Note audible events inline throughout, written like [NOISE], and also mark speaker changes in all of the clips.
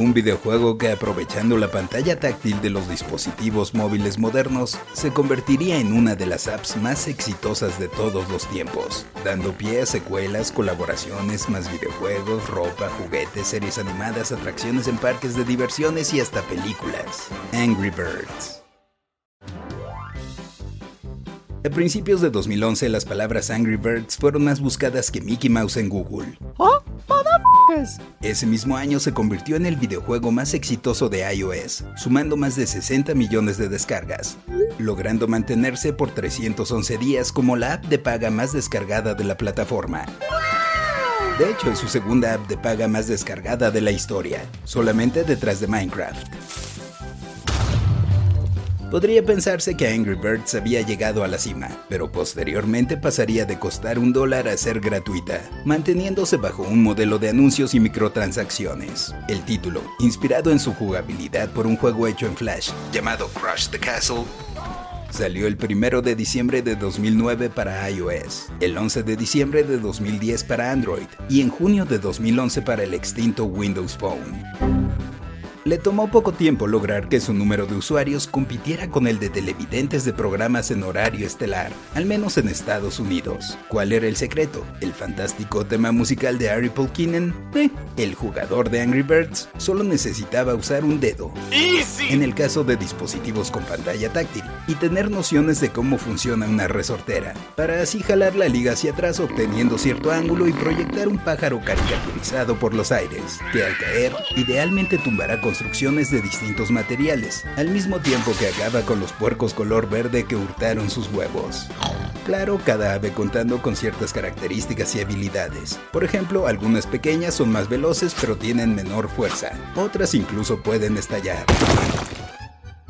Speaker 1: Un videojuego que aprovechando la pantalla táctil de los dispositivos móviles modernos se convertiría en una de las apps más exitosas de todos los tiempos, dando pie a secuelas, colaboraciones, más videojuegos, ropa, juguetes, series animadas, atracciones en parques de diversiones y hasta películas. Angry Birds. A principios de 2011 las palabras Angry Birds fueron más buscadas que Mickey Mouse en Google.
Speaker 2: ¡Oh,
Speaker 1: Ese mismo año se convirtió en el videojuego más exitoso de iOS, sumando más de 60 millones de descargas, logrando mantenerse por 311 días como la app de paga más descargada de la plataforma. De hecho, es su segunda app de paga más descargada de la historia, solamente detrás de Minecraft. Podría pensarse que Angry Birds había llegado a la cima, pero posteriormente pasaría de costar un dólar a ser gratuita, manteniéndose bajo un modelo de anuncios y microtransacciones. El título, inspirado en su jugabilidad por un juego hecho en Flash llamado Crush the Castle, Salió el 1 de diciembre de 2009 para iOS, el 11 de diciembre de 2010 para Android y en junio de 2011 para el extinto Windows Phone. Le tomó poco tiempo lograr que su número de usuarios compitiera con el de televidentes de programas en horario estelar, al menos en Estados Unidos. ¿Cuál era el secreto? ¿El fantástico tema musical de Harry Paul Keenan? Eh, el jugador de Angry Birds solo necesitaba usar un dedo. En el caso de dispositivos con pantalla táctil, y tener nociones de cómo funciona una resortera, para así jalar la liga hacia atrás obteniendo cierto ángulo y proyectar un pájaro caricaturizado por los aires, que al caer idealmente tumbará con construcciones de distintos materiales, al mismo tiempo que acaba con los puercos color verde que hurtaron sus huevos. Claro, cada ave contando con ciertas características y habilidades. Por ejemplo, algunas pequeñas son más veloces pero tienen menor fuerza, otras incluso pueden estallar.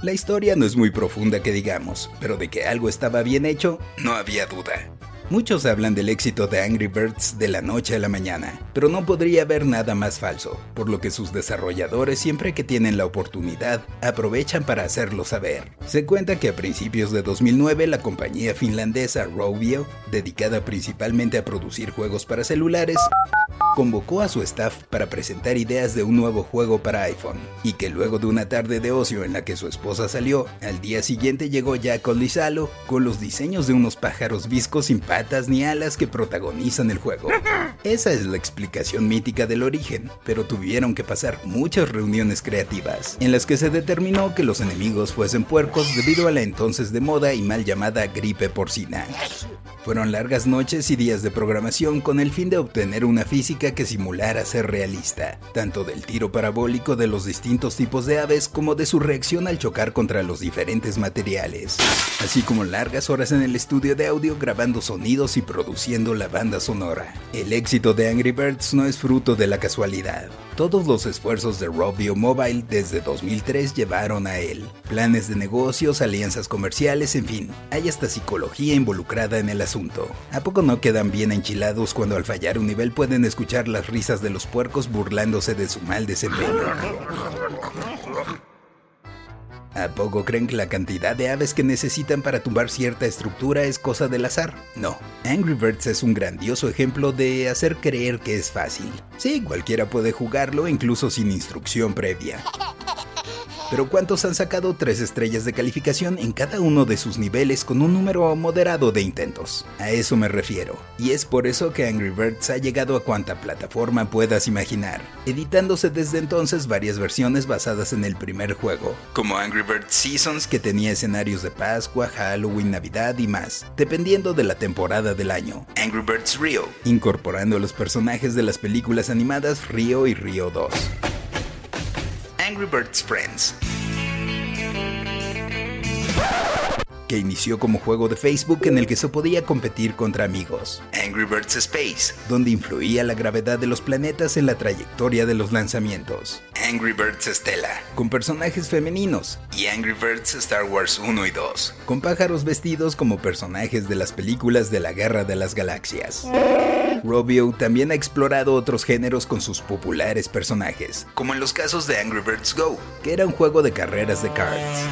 Speaker 1: La historia no es muy profunda que digamos, pero de que algo estaba bien hecho, no había duda. Muchos hablan del éxito de Angry Birds de la noche a la mañana, pero no podría haber nada más falso, por lo que sus desarrolladores siempre que tienen la oportunidad aprovechan para hacerlo saber. Se cuenta que a principios de 2009 la compañía finlandesa Rovio, dedicada principalmente a producir juegos para celulares, convocó a su staff para presentar ideas de un nuevo juego para iPhone, y que luego de una tarde de ocio en la que su esposa salió, al día siguiente llegó Jack Lizalo con los diseños de unos pájaros viscos sin patas ni alas que protagonizan el juego. Esa es la explicación mítica del origen, pero tuvieron que pasar muchas reuniones creativas, en las que se determinó que los enemigos fuesen puercos debido a la entonces de moda y mal llamada gripe porcina. Fueron largas noches y días de programación con el fin de obtener una física que simulara ser realista, tanto del tiro parabólico de los distintos tipos de aves como de su reacción al chocar contra los diferentes materiales, así como largas horas en el estudio de audio grabando sonidos y produciendo la banda sonora. El éxito de Angry Birds no es fruto de la casualidad. Todos los esfuerzos de Rovio Mobile desde 2003 llevaron a él. Planes de negocios, alianzas comerciales, en fin, hay hasta psicología involucrada en el asunto. ¿A poco no quedan bien enchilados cuando al fallar un nivel pueden escuchar las risas de los puercos burlándose de su mal desempeño? ¿A poco creen que la cantidad de aves que necesitan para tumbar cierta estructura es cosa del azar? No. Angry Birds es un grandioso ejemplo de hacer creer que es fácil. Sí, cualquiera puede jugarlo incluso sin instrucción previa. Pero ¿cuántos han sacado tres estrellas de calificación en cada uno de sus niveles con un número moderado de intentos? A eso me refiero. Y es por eso que Angry Birds ha llegado a cuanta plataforma puedas imaginar, editándose desde entonces varias versiones basadas en el primer juego, como Angry Birds Seasons que tenía escenarios de Pascua, Halloween, Navidad y más, dependiendo de la temporada del año. Angry Birds Rio, incorporando los personajes de las películas animadas Rio y Rio 2. Angry Birds Friends. que inició como juego de Facebook en el que se podía competir contra amigos. Angry Birds Space, donde influía la gravedad de los planetas en la trayectoria de los lanzamientos. Angry Birds Stella, con personajes femeninos. Y Angry Birds Star Wars 1 y 2, con pájaros vestidos como personajes de las películas de la Guerra de las Galaxias. Robio también ha explorado otros géneros con sus populares personajes, como en los casos de Angry Birds Go, que era un juego de carreras de cards.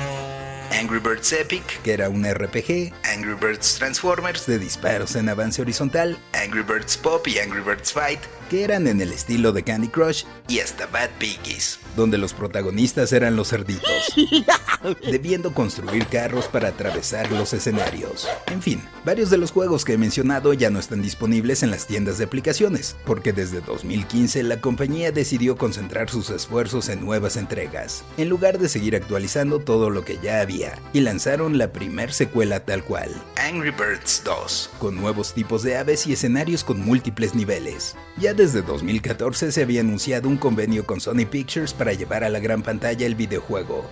Speaker 1: Angry Birds Epic, que era un RPG, Angry Birds Transformers de disparos en avance horizontal, Angry Birds Pop y Angry Birds Fight, que eran en el estilo de Candy Crush, y hasta Bad Piggies, donde los protagonistas eran los cerditos, [LAUGHS] debiendo construir carros para atravesar los escenarios. En fin, varios de los juegos que he mencionado ya no están disponibles en las tiendas de aplicaciones, porque desde 2015 la compañía decidió concentrar sus esfuerzos en nuevas entregas, en lugar de seguir actualizando todo lo que ya había, y lanzaron la primer secuela tal cual, Angry Birds 2, con nuevos tipos de aves y escenarios con múltiples niveles. Ya desde 2014 se había anunciado un convenio con Sony Pictures para llevar a la gran pantalla el videojuego.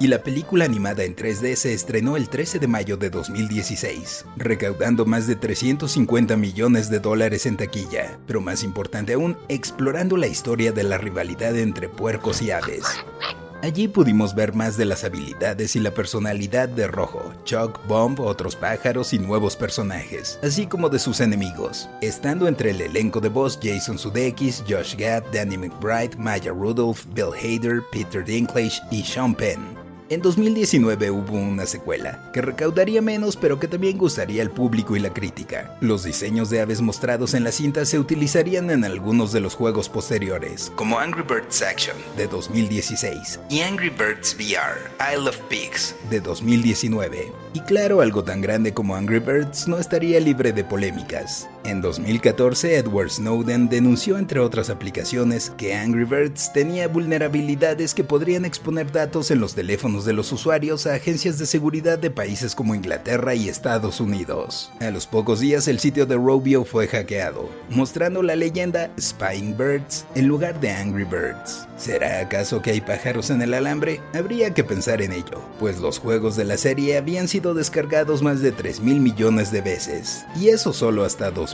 Speaker 1: Y la película animada en 3D se estrenó el 13 de mayo de 2016, recaudando más de 350 millones de dólares en taquilla, pero más importante aún, explorando la historia de la rivalidad entre puercos y aves. Allí pudimos ver más de las habilidades y la personalidad de Rojo, Chuck, Bomb, otros pájaros y nuevos personajes, así como de sus enemigos, estando entre el elenco de voz Jason Sudeikis, Josh Gad, Danny McBride, Maya Rudolph, Bill Hader, Peter Dinklage y Sean Penn. En 2019 hubo una secuela, que recaudaría menos pero que también gustaría al público y la crítica. Los diseños de aves mostrados en la cinta se utilizarían en algunos de los juegos posteriores, como Angry Birds Action de 2016 y Angry Birds VR Isle of Pigs de 2019. Y claro, algo tan grande como Angry Birds no estaría libre de polémicas. En 2014, Edward Snowden denunció, entre otras aplicaciones, que Angry Birds tenía vulnerabilidades que podrían exponer datos en los teléfonos de los usuarios a agencias de seguridad de países como Inglaterra y Estados Unidos. A los pocos días, el sitio de Robio fue hackeado, mostrando la leyenda Spying Birds en lugar de Angry Birds. ¿Será acaso que hay pájaros en el alambre? Habría que pensar en ello, pues los juegos de la serie habían sido descargados más de 3 mil millones de veces, y eso solo hasta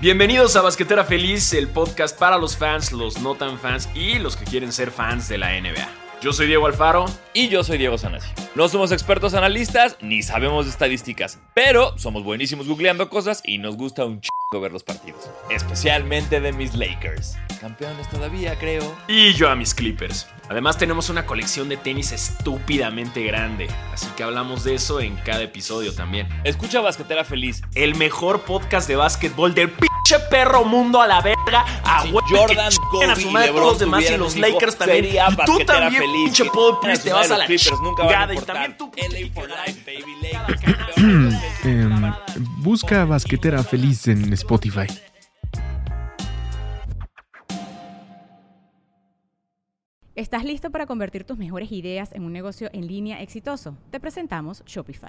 Speaker 3: Bienvenidos a Basquetera Feliz, el podcast para los fans, los no tan fans y los que quieren ser fans de la NBA. Yo soy Diego Alfaro.
Speaker 4: Y yo soy Diego Sanasi. No somos expertos analistas ni sabemos de estadísticas, pero somos buenísimos googleando cosas y nos gusta un chico ver los partidos. Especialmente de mis Lakers. Campeones todavía, creo.
Speaker 3: Y yo a mis Clippers. Además tenemos una colección de tenis estúpidamente grande, así que hablamos de eso en cada episodio también.
Speaker 4: Escucha Basquetera Feliz.
Speaker 3: El mejor podcast de básquetbol del pinche perro mundo a la verga. A
Speaker 4: Si Jordan,
Speaker 3: que
Speaker 4: Kobe
Speaker 3: a su madre
Speaker 4: LeBron
Speaker 3: todos los demás y los Lakers también. Y tú también,
Speaker 4: Feliz.
Speaker 3: pinche Paul Pierce, te vas a la chingada. Y
Speaker 4: importar.
Speaker 3: también tú,
Speaker 4: LA for life, baby, Lakers.
Speaker 5: Busca Basquetera Feliz en Spotify.
Speaker 6: ¿Estás listo para convertir tus mejores ideas en un negocio en línea exitoso? Te presentamos Shopify.